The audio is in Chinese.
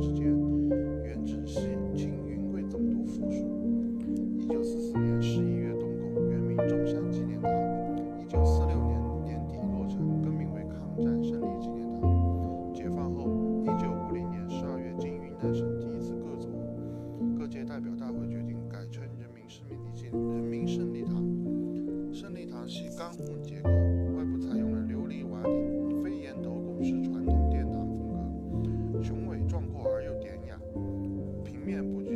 之间，原址系清云贵总督府署。一九四四年十一月动工，原名中山纪念堂。一九四六年年底落成，更名为抗战胜利纪念堂。解放后，一九五零年十二月，经云南省第一次各族各界代表大会决定改称人民胜利纪人民胜利堂。胜利堂系钢混结构。miałem.